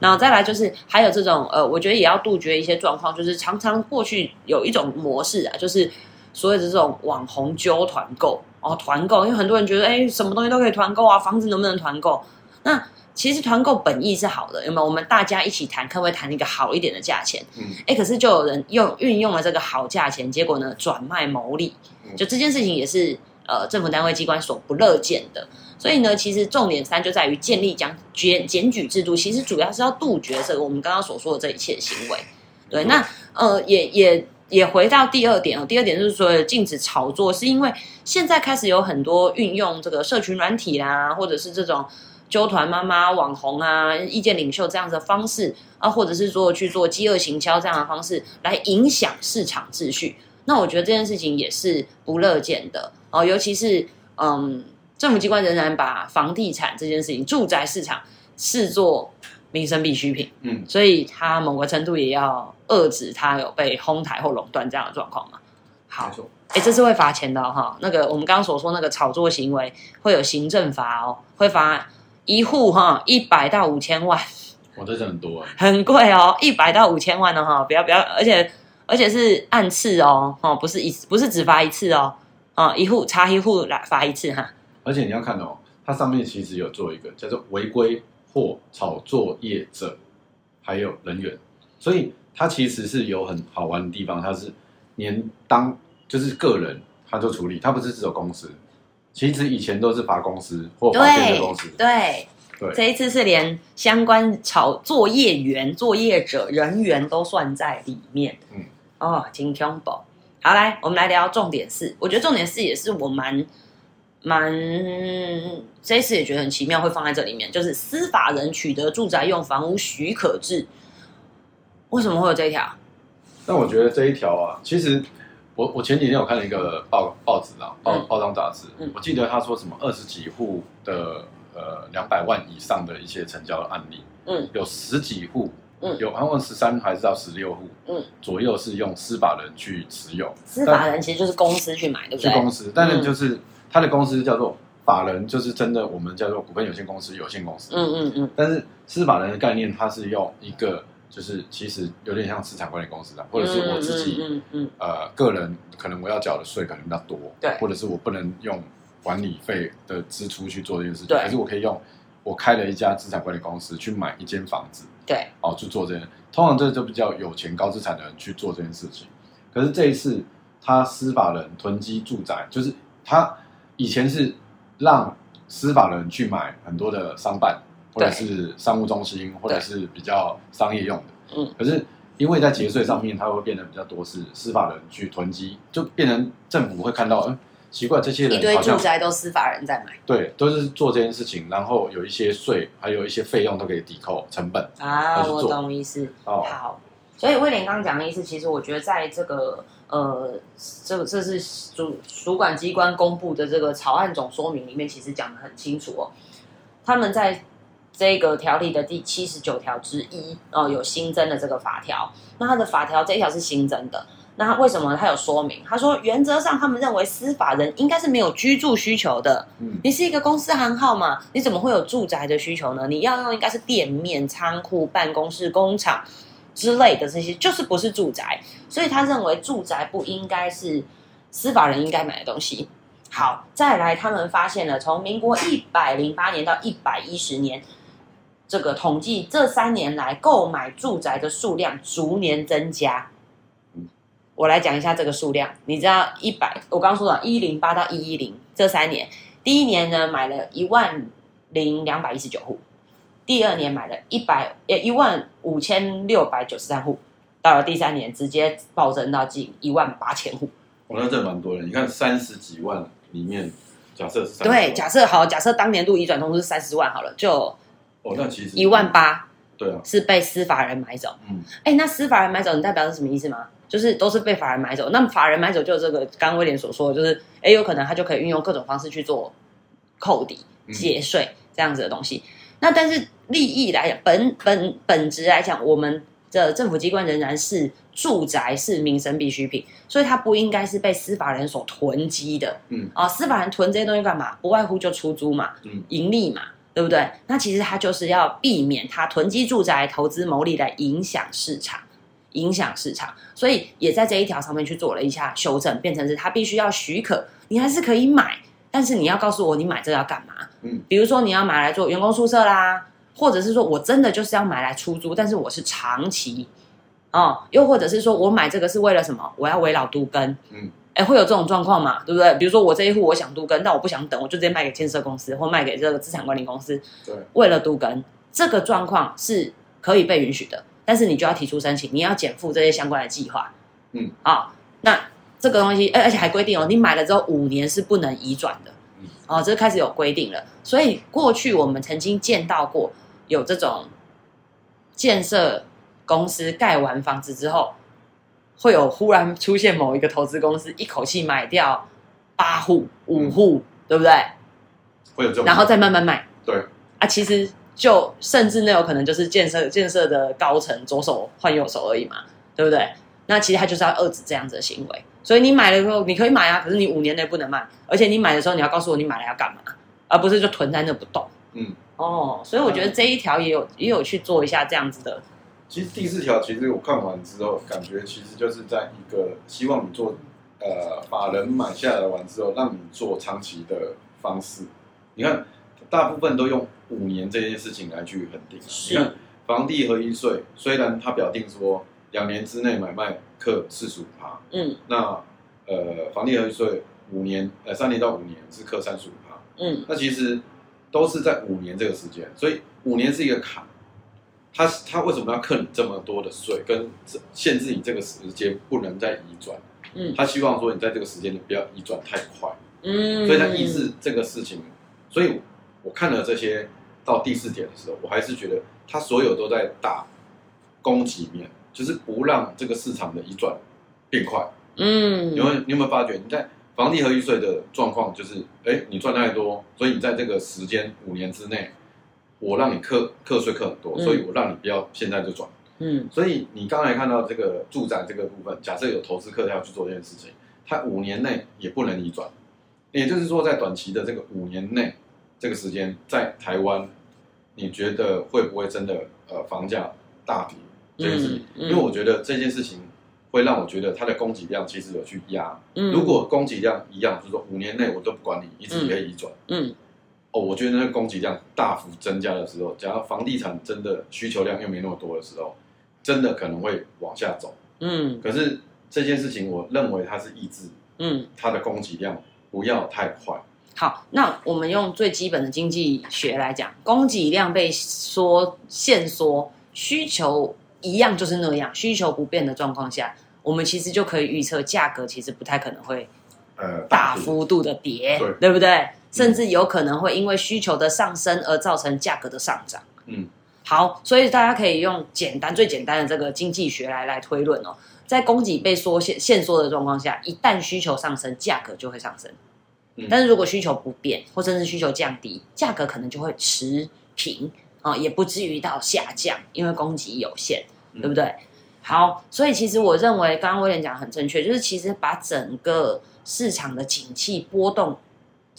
然后再来就是还有这种呃，我觉得也要杜绝一些状况，就是常常过去有一种模式啊，就是所谓的这种网红揪团购哦，团购，因为很多人觉得哎，什么东西都可以团购啊，房子能不能团购？那其实团购本意是好的，有没有？我们大家一起谈，可不可以谈一个好一点的价钱？嗯，哎，可是就有人用运用了这个好价钱，结果呢转卖牟利，嗯就这件事情也是呃政府单位机关所不乐见的。所以呢，其实重点三就在于建立讲检检举制度，其实主要是要杜绝这个我们刚刚所说的这一切行为。对，那呃也也也回到第二点哦，第二点就是说禁止炒作，是因为现在开始有很多运用这个社群软体啦，或者是这种揪团妈妈、网红啊、意见领袖这样子的方式啊，或者是说去做饥饿行销这样的方式来影响市场秩序。那我觉得这件事情也是不乐见的哦，尤其是嗯，政府机关仍然把房地产这件事情、住宅市场视作民生必需品，嗯，所以它某个程度也要遏制它有被哄抬或垄断这样的状况嘛。好哎，这是会罚钱的哦哈、那个我们刚刚所说那个炒作行为会有行政罚哦，会罚一户哈一百到五千万，我这真的很多啊，很贵哦，一百到五千万的哈，不要不要，而且而且是按次哦，哦，不是一不是只罚一次哦，啊、一户查一户来罚一次哈，而且你要看哦，它上面其实有做一个叫做违规或炒作业者，还有人员，所以它其实是有很好玩的地方，它是连当就是个人他就处理，它不是只有公司，其实以前都是罚公司或罚建对设公司，对。对这一次是连相关炒作业员、作业者、人员都算在里面。嗯，哦，金胸宝。好，来，我们来聊重点四。我觉得重点四也是我蛮蛮这一次也觉得很奇妙，会放在这里面，就是司法人取得住宅用房屋许可制。为什么会有这一条？但我觉得这一条啊，其实我我前几天有看了一个报报纸啊，报嗯。报章杂志，嗯。我记得他说什么二十几户的呃两百万以上的一些成交的案例，嗯，有十几户，嗯。有好像十三还是到十六户，嗯，左右是用司法人去持有，司法人其实就是公司去买，对不对？去公司，但是就是他的公司叫做法人，就是真的我们叫做股份有限公司有限公司，嗯嗯嗯，但是司法人的概念，它是用一个就是其实有点像资产管理公司的，或者是我自己。嗯嗯嗯呃，个人可能我要缴的税可能比较多，对或者是我不能用管理费的支出去做这件事情，对可是我可以用我开了一家资产管理公司去买一间房子，对，哦，去做这件，通常这就比较有钱高资产的人去做这件事情。可是这一次，他司法人囤积住宅，就是他以前是让司法人去买很多的商办，或者是商务中心，或者是比较商业用的。嗯，可是因为在节税上面，它会变得比较多是司法人去囤积，就变成政府会看到，嗯，奇怪，这些一堆人好像住宅都司法人在买对，都是做这件事情，然后有一些税，还有一些费用都可以抵扣成本。啊，我懂意思。哦，好，所以威廉刚刚讲的意思，其实我觉得在这个呃，这个这是主主管机关公布的这个草案总说明里面，其实讲的很清楚哦。他们在这个条例的第七十九条之一哦，有新增的这个法条。那它的法条这一条是新增的。那他为什么他有说明？他说原则上他们认为司法人应该是没有居住需求的。嗯，你是一个公司行号嘛？你怎么会有住宅的需求呢？你要用应该是店面、仓库、办公室、工厂之类的这些，就是不是住宅。所以他认为住宅不应该是司法人应该买的东西。好，再来，他们发现了从民国一百零八年到一百一十年，这个统计这三年来购买住宅的数量逐年增加嗯。我来讲一下这个数量，你知道一百，我刚刚说了一零八到一一零这三年，第一年呢买了一万零两百一十九户，第二年买了一百呃一万五千六百九十三户，到了第三年直接暴增到近一万八千户。我那这蛮多人，你看三十几万里面，假设是对，假设好，假设当年度移转通知三十万好了，就哦，那其实一万，八对啊，是被司法人买走。嗯，哎，那司法人买走，你代表是什么意思吗？就是都是被法人买走。那么法人买走，就这个刚刚威廉所说的，就是哎，有可能他就可以运用各种方式去做扣抵、嗯节税这样子的东西。那但是利益来讲，本本本质来讲，我们的政府机关仍然是住宅是民生必需品，所以它不应该是被司法人所囤积的。嗯啊，司法人囤这些东西干嘛？不外乎就出租嘛，嗯盈利嘛，对不对？那其实他就是要避免他囤积住宅、投资牟利来影响市场。影响市场，所以也在这一条上面去做了一下修正，变成是他必须要许可，你还是可以买，但是你要告诉我你买这个要干嘛？嗯，比如说你要买来做员工宿舍啦，或者是说我真的就是要买来出租，但是我是长期哦，又或者是说我买这个是为了什么？我要围绕都根，嗯，哎，会有这种状况嘛？对不对？比如说我这一户我想都根，但我不想等，我就直接卖给建设公司或卖给这个资产管理公司，对，为了都根，这个状况是可以被允许的，但是你就要提出申请，你要减负这些相关的计划，嗯，啊、那这个东西，而而且还规定哦，你买了之后五年是不能移转的嗯，哦，这开始有规定了。所以过去我们曾经见到过有这种建设公司盖完房子之后，会有忽然出现某一个投资公司一口气买掉八户、五户，对不对？会有这种，然后再慢慢卖。对啊，其实就甚至那有可能就是建设建设的高层左手换右手而已嘛，对不对？那其实他就是要遏制这样子的行为。所以你买了之后，你可以买啊，可是你五年内不能卖，而且你买的时候你要告诉我你买了要干嘛，而不是就囤在那不动。嗯，哦，所以我觉得这一条也有也有去做一下这样子的，其实第四条，其实我看完之后，感觉其实就是在一个希望你做呃把人买下来完之后，让你做长期的方式。你看，大部分都用五年这件事情来去恒定。是你看房地合一税，虽然它表定说两年之内买卖课四十五趴，嗯那呃房地合一税五年呃三年到五年是课三十五趴，嗯那其实都是在五年这个时间，所以五年是一个坎。他他为什么要克你这么多的税，跟这限制你这个时间不能再移转？嗯他希望说你在这个时间你不要移转太快，嗯，所以他抑制这个事情。所以我看了这些到第四点的时候，我还是觉得他所有都在打供给面，就是不让这个市场的移转变快。嗯，你有你有没有发觉，你在房地合一税的状况就是，哎，你赚太多，所以你在这个时间五年之内，我让你课课税课很多，嗯所以我让你不要现在就转。嗯所以你刚才看到这个住宅这个部分，假设有投资客他要去做这件事情，他五年内也不能移转，也就是说，在短期的这个五年内这个时间，在台湾，你觉得会不会真的呃房价大跌这件事情？嗯嗯因为我觉得这件事情会让我觉得它的供给量其实有去压。嗯，如果供给量一样，就是说五年内我都不管你，一直可以移转。嗯哦，我觉得那个供给量大幅增加的时候，假如房地产真的需求量又没那么多的时候，真的可能会往下走。嗯可是这件事情，我认为它是抑制嗯，它的供给量不要太快。好，那我们用最基本的经济学来讲，供给量被缩限缩，需求一样就是那样，需求不变的状况下，我们其实就可以预测价格其实不太可能会呃，大幅度的跌，对不对？甚至有可能会因为需求的上升而造成价格的上涨。嗯，好，所以大家可以用简单最简单的这个经济学来来推论哦，在供给被缩限限缩的状况下，一旦需求上升，价格就会上升。嗯但是如果需求不变，或甚至需求降低，价格可能就会持平啊、也不至于到下降，因为供给有限，嗯对不对？好，所以其实我认为刚刚威廉讲得很正确，就是其实把整个市场的景气波动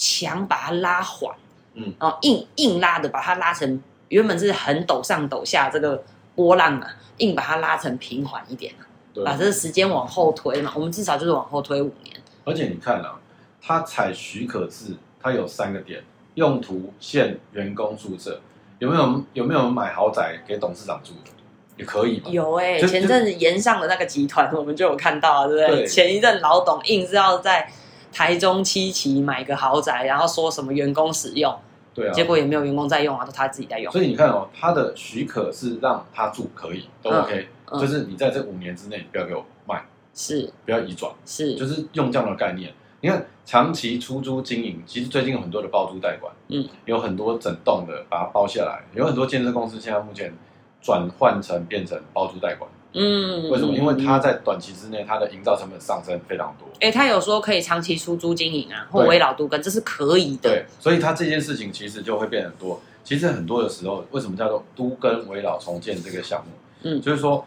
强把它拉缓，嗯，哦，硬硬拉的把它拉成原本是很陡上陡下这个波浪啊，硬把它拉成平缓一点啊，把这个时间往后推嘛，我们至少就是往后推五年。而且你看啊，它采许可制，它有三个点：用途、限员工宿舍。有没有有没有买豪宅给董事长住的？也可以嘛。有哎、就前阵子延上的那个集团，我们就有看到啊，对不对？对前一阵老董硬是要在台中七期买个豪宅，然后说什么员工使用，对啊。结果也没有员工在用啊，都他自己在用。所以你看哦，他的许可是让他住可以都嗯 OK，、嗯就是你在这五年之内你不要给我卖，是不要移转，是，就是用这样的概念。你看长期出租经营，其实最近有很多的包租代管，嗯，有很多整栋的把它包下来，有很多建设公司现在目前转换成变成包租代管。嗯，为什么？因为它嗯在短期之内，它的营造成本上升非常多。哎、他有说可以长期出租经营啊，或对围老都跟，这是可以的。对，所以它这件事情其实就会变很多。其实很多的时候，为什么叫做都跟围老重建这个项目？嗯就是说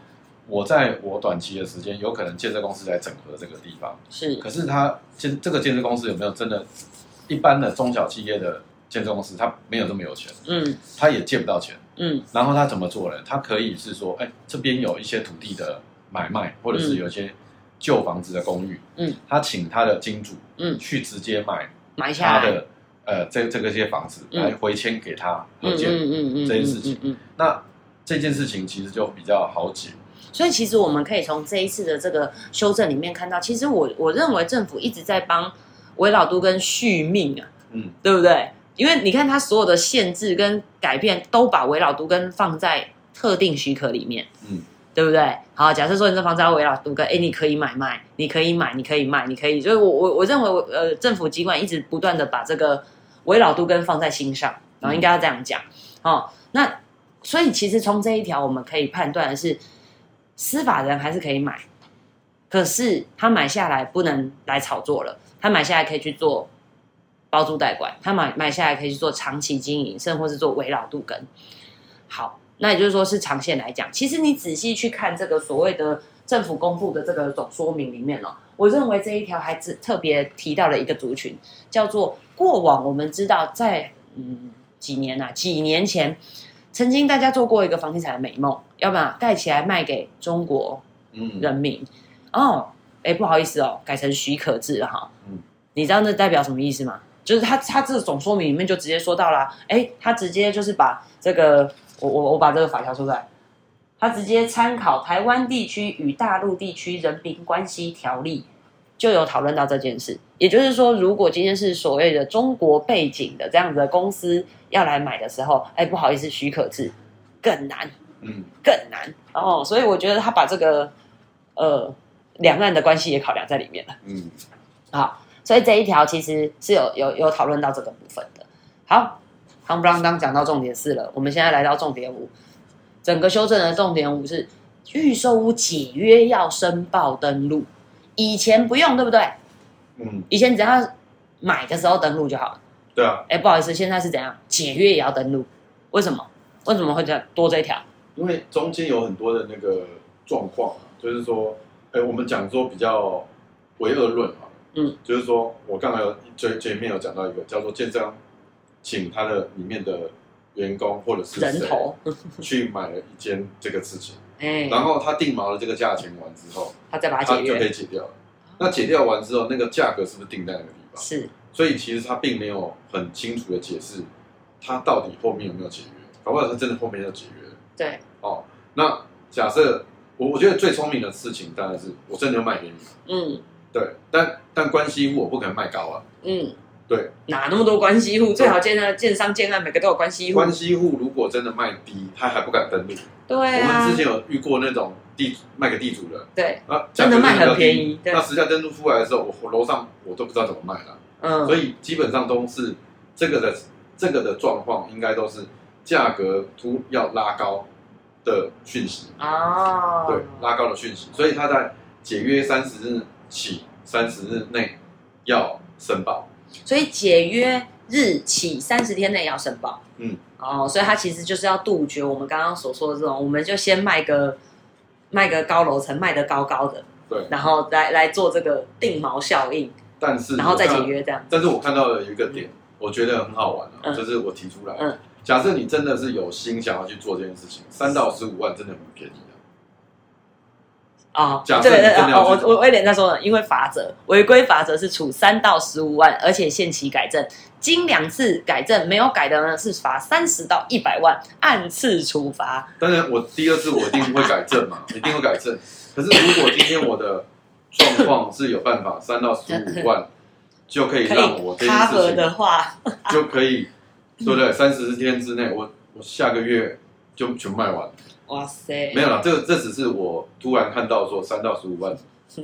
我在我短期的时间，有可能建设公司来整合这个地方，是可是它建这个建设公司有没有真的一般的中小企业的建设公司，它没有这么有钱，嗯他也借不到钱。嗯。然后他怎么做呢？他可以是说，哎，这边有一些土地的买卖，或者是有一些旧房子的公寓，嗯，他请他的金主，嗯。去直接买买下来，他的呃这这个些房子嗯。来回迁给他嗯合建。嗯嗯嗯这件事情。嗯那这件事情其实就比较好解。所以其实我们可以从这一次的这个修正里面看到，其实我我认为政府一直在帮围老都跟续命啊，嗯，对不对？因为你看它所有的限制跟改变，都把围老都跟放在特定许可里面，嗯，对不对？好，假设说你这房子要围老都跟，哎，你可以买卖，你可以买，你可以卖，你可以，所以我我我认为我呃政府机关一直不断的把这个围老都跟放在心上，然后应该要这样讲哦。那所以其实从这一条我们可以判断的是，司法人还是可以买，可是他买下来不能来炒作了，他买下来可以去做包租代管，他买买下来可以去做长期经营，甚或是做围绕度跟。好，那也就是说是长线来讲，其实你仔细去看这个所谓的政府公布的这个总说明里面哦，我认为这一条还只特别提到了一个族群，叫做过往我们知道在嗯几年啊几年前，曾经大家做过一个房地产的美梦，要不然盖起来卖给中国嗯，人民。哦，哎，不好意思哦，改成许可制了哈。嗯你知道那代表什么意思吗？就是他他这总说明里面就直接说到了，哎，他直接就是把这个我我我把这个法条说出来，他直接参考台湾地区与大陆地区人民关系条例，就有讨论到这件事。也就是说，如果今天是所谓的中国背景的这样子的公司要来买的时候，哎，不好意思，许可制更难。嗯，更难哦，所以我觉得他把这个呃两岸的关系也考量在里面了。嗯，好，所以这一条其实是有有有讨论到这个部分的。好，夯不啷当讲到重点四了，我们现在来到重点五，整个修正的重点五是预售屋解约要申报登录，以前不用，对不对？嗯，以前只要买的时候登录就好了。对啊，哎，不好意思，现在是怎样？解约也要登录，为什么？为什么会这样多这一条？因为中间有很多的那个状况啊，就是说，哎，我们讲说比较唯恶论啊，嗯，就是说我刚才有最前面有讲到一个叫做建商，请他的里面的员工或者是谁人头，去买了一间这个事情，哎，然后他定毛了这个价钱完之后，他再把它他就可以解掉了。那解掉完之后，那个价格是不是定在那个地方？是。所以其实他并没有很清楚的解释，他到底后面有没有解约，搞不好他真的后面要解约。对，哦。那假设我我觉得最聪明的事情当然是我真的要卖给你，嗯对，但但关系户我不可能卖高啊，嗯，对，哪那么多关系户？最好建案、建商、建案每个都有关系户。关系户如果真的卖低，他还不敢登录。对我啊们之，前有遇过那种地卖给地主的，对，啊，真的卖很便宜对那实价登录出来的时候，我我楼上我都不知道怎么卖了，嗯，所以基本上都是这个的这个的状况，应该都是价格突要拉高的讯息，哦，对，拉高的讯息，所以他在解约三十日起三十日内要申报，所以解约日起三十天内要申报。嗯，哦，所以它其实就是要杜绝我们刚刚所说的这种，我们就先卖个卖个高楼层，卖得高高的，对，然后来来做这个定锚效应，但是然后再解约这样。但是我看到了有一个点，我觉得很好玩啊，嗯就是我提出来，嗯假设你真的是有心想要去做这件事情，三到十五万真的很便宜的。哦，假设对对对，哦，你真的我我我有点在说呢，因为法则违规法则是处三到十五万，而且限期改正，经两次改正没有改的呢是罚三十到一百万，按次处罚。当然，我第二次我一定会改正嘛，一定会改正。可是如果今天我的状况是有办法三到十五万，就可以让我这件事情的话，就可以，对不对？三十天之内，我我下个月就全卖完。哇塞，没有啦，这个这只是我突然看到说三到十五万，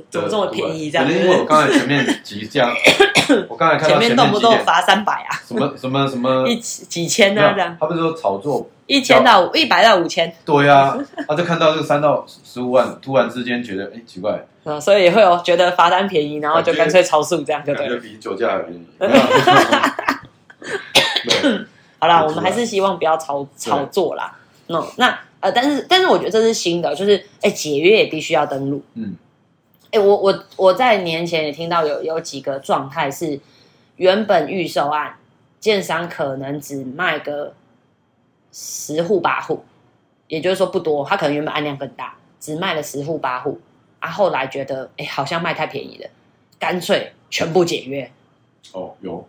怎么这么便宜这样可能因为我刚才前面几家，我刚才看到前面动不动罚三百啊，什么什么什么，一起几千没有呢这样，他不是说炒作一千到一百到五千，对呀、他就看到这个三到十五万，突然之间觉得，哎，奇怪，嗯，所以也会有觉得罚单便宜，然后就干脆超速这样就感觉对了。比酒驾还便宜。好啦，我们还是希望不要炒炒作啦。那那呃，但是但是我觉得这是新的，就是哎，解约也必须要登录。嗯，哎，我我我在年前也听到有有几个状态是，原本预售案建商可能只卖个十户八户，也就是说不多，他可能原本案量更大，只卖了十户八户，啊，后来觉得哎好像卖太便宜了，干脆全部解约。哦，有，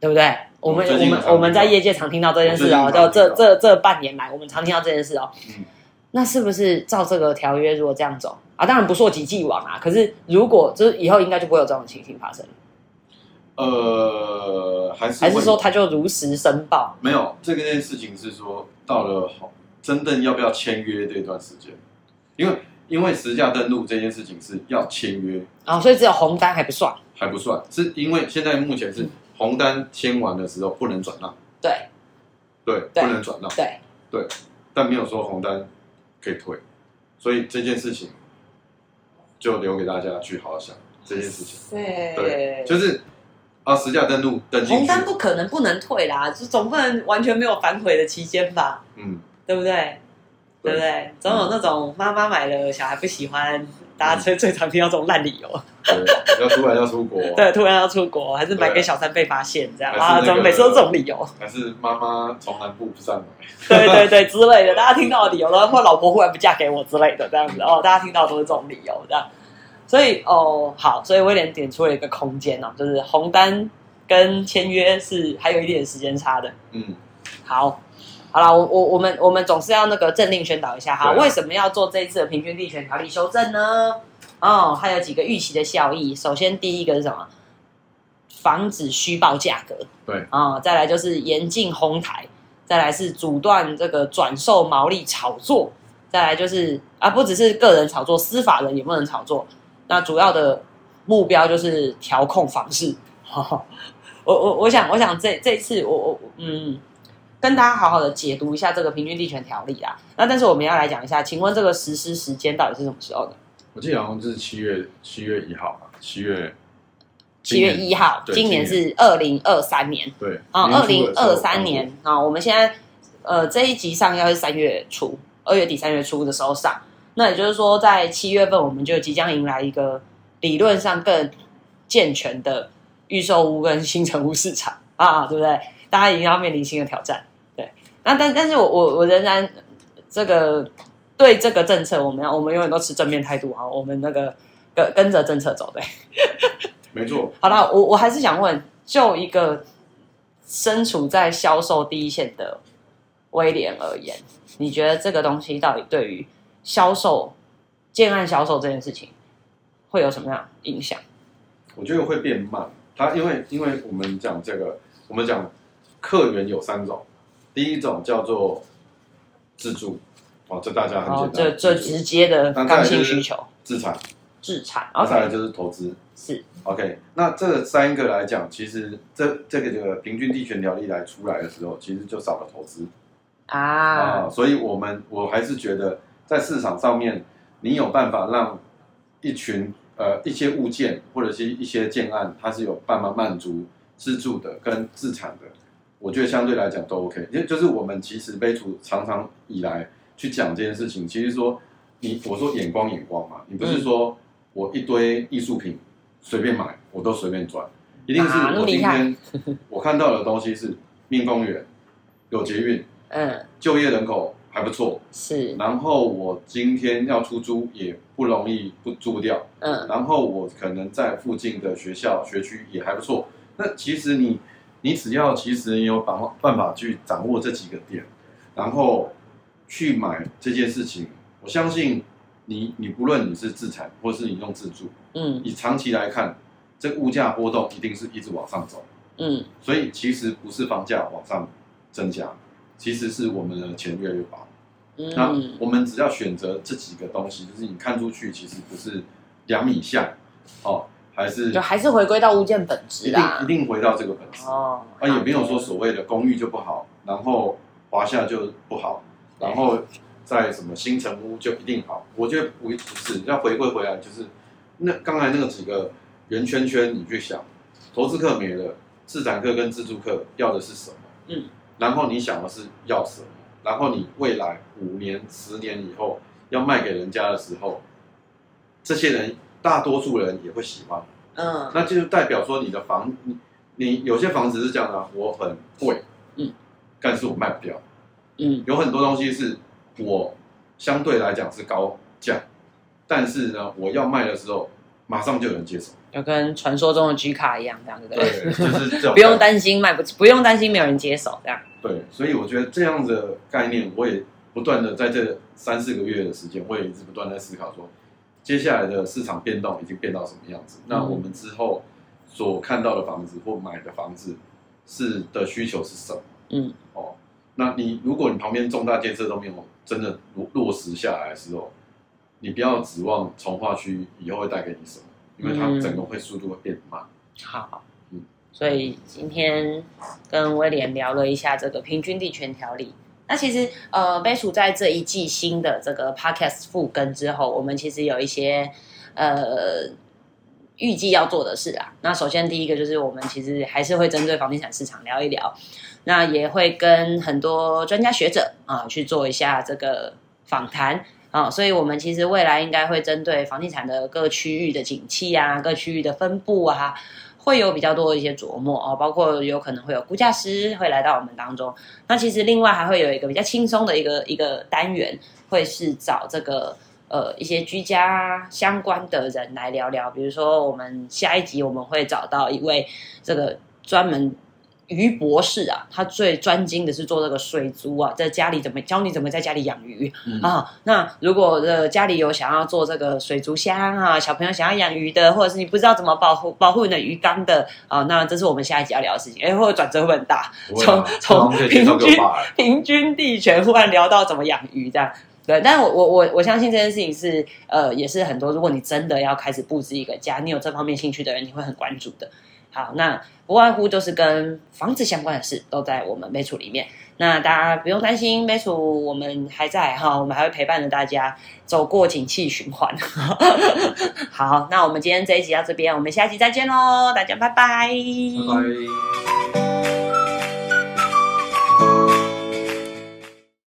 对不对？我们我们我们在业界常听到这件事哦，就这这这半年来，我们常听到这件事哦。嗯那是不是照这个条约，如果这样走啊？当然不溯及既往啊。可是如果就是以后应该就不会有这种情形发生，呃，还是会还是说他就如实申报？没有这个件事情是说到了好真正要不要签约这段时间，因为因为实价登录这件事情是要签约啊、所以只有红单还不算。还不算，是因为现在目前是红单签完的时候不能转让，对。对，对不能转让，对。对，但没有说红单可以退，所以这件事情就留给大家去好好想这件事情。对，就是啊，实价登录登进去，红单不可能不能退啦，就总不能完全没有反悔的期间吧？嗯，对不对？对不对？总有那种妈妈买了，小孩不喜欢，大家最 最常听到这种烂理由。对，要突然要出国，对，突然要出国，还是买给小三被发现这样啊？怎么每次都这种理由？还是妈妈从南部不上来，对对对之类的，大家听到的理由都或老婆忽然不嫁给我之类的这样子哦，大家听到都是这种理由这样。所以哦，好，所以威廉点出了一个空间哦，就是红单跟签约是还有一点时间差的。嗯，好，好了，我我我们我们总是要那个政令宣导一下哈，为什么要做这一次的平均地权条例修正呢？哦，还有几个预期的效益。首先，第一个是什么？防止虚报价格。对啊、再来就是严禁哄抬，再来是阻断这个转售毛利炒作，再来就是啊，不只是个人炒作，司法人也不能炒作。那主要的目标就是调控房市。我我我想我想这这次我我嗯，跟大家好好的解读一下这个平均地权条例啊。那但是我们要来讲一下，请问这个实施时间到底是什么时候呢？我记得好像是七月七月一号吧，七月七月一号，今年是二零二三年对啊，二零二三年啊，我们现在呃这一集上要是三月初，二月底三月初的时候上，那也就是说在七月份我们就即将迎来一个理论上更健全的预售屋跟新成屋市场啊，对不对？大家一定要面临新的挑战，对。那但但是我我我仍然这个对这个政策，我们要我们永远都持正面态度啊，我们那个跟跟着政策走，对。没错，好了，我我还是想问，就一个身处在销售第一线的威廉而言，你觉得这个东西到底对于销售、建案销售这件事情会有什么样影响？我觉得会变慢，它因为因为我们讲这个，我们讲客源有三种，第一种叫做自助，哦，这大家很简单，最最自住直接的刚性需求，自产，自产然后再来就是投资。是。OK，那这三个来讲，其实这这个这个平均地权条例来出来的时候，其实就少了投资。啊，啊，所以我们我还是觉得在市场上面，你有办法让一群呃一些物件或者是一些建案，它是有办法满足自住的跟自产的，我觉得相对来讲都 OK。也就是我们其实杯主常常以来去讲这件事情，其实说你我说眼光眼光嘛，你不是说我一堆艺术品随便买我都随便赚，一定是我今天我看到的东西是命公园有捷运，嗯，就业人口还不错，是，然后我今天要出租也不容易不租不掉，嗯。然后我可能在附近的学校学区也还不错。那其实你你只要其实你有办法办法去掌握这几个点，然后去买这件事情，我相信你你不论你是自产或是你用自住，嗯你长期来看，这个物价波动一定是一直往上走。嗯所以其实不是房价往上增加，其实是我们的钱越来越薄。那嗯，我们只要选择这几个东西，就是你看出去其实不是两米下哦，还是就还是回归到物件本质一定一，定回到这个本质。哦，啊，也没有说所谓的公寓就不好，然后华夏就不好，然后在什么新城屋就一定好。我觉得不不是，要回归回来就是那刚才那个几个圆圈圈，你去想，投资客没了，自产客跟自住客要的是什么？嗯，然后你想的是要什么？然后你未来五年、十年以后要卖给人家的时候，这些人大多数人也会喜欢。嗯那就是代表说你的房，你你有些房子是这样的啊、我很贵，嗯，但是我卖不掉。嗯有很多东西是我相对来讲是高价，但是呢，我要卖的时候马上就有人接手。要跟传说中的 G 卡一样，这样对不对？对，就是这种不用担心卖不，不用担心没有人接手，这样。对，所以我觉得这样的概念，我也不断的在这三四个月的时间，我也一直不断在思考说，接下来的市场变动已经变到什么样子？那我们之后所看到的房子或买的房子是的需求是什么？嗯哦，那你如果你旁边重大建设都没有真的落落实下来的时候，你不要指望从化区以后会带给你什么，因为它嗯整个会速度会变慢。好嗯，所以今天跟威廉聊了一下这个平均地权条例。那其实呃，杯鼠在这一季新的这个 podcast 复更之后，我们其实有一些呃预计要做的事啊。那首先第一个就是我们其实还是会针对房地产市场聊一聊，那也会跟很多专家学者啊去做一下这个访谈。啊、所以我们其实未来应该会针对房地产的各区域的景气啊、各区域的分布啊，会有比较多的一些琢磨哦，包括有可能会有估价师会来到我们当中。那其实另外还会有一个比较轻松的一个一个单元，会是找这个呃一些居家相关的人来聊聊。比如说，我们下一集我们会找到一位这个专门。鱼博士啊，他最专精的是做这个水族啊，在家里怎么教你怎么在家里养鱼、嗯啊。那如果呃家里有想要做这个水族箱啊，小朋友想要养鱼的，或者是你不知道怎么保护保护你的鱼缸的啊，那这是我们下一集要聊的事情。哎，或者转折会很大，从从平均平均地权忽然聊到怎么养鱼这样。对，但我我我我相信这件事情是呃，也是很多，如果你真的要开始布置一个家，你有这方面兴趣的人，你会很关注的。好，那不外乎就是跟房子相关的事，都在我们美楚里面。那大家不用担心，美楚我们还在哈，我们还会陪伴着大家走过景气循环。好，那我们今天这一集到这边，我们下期再见喽，大家。拜拜。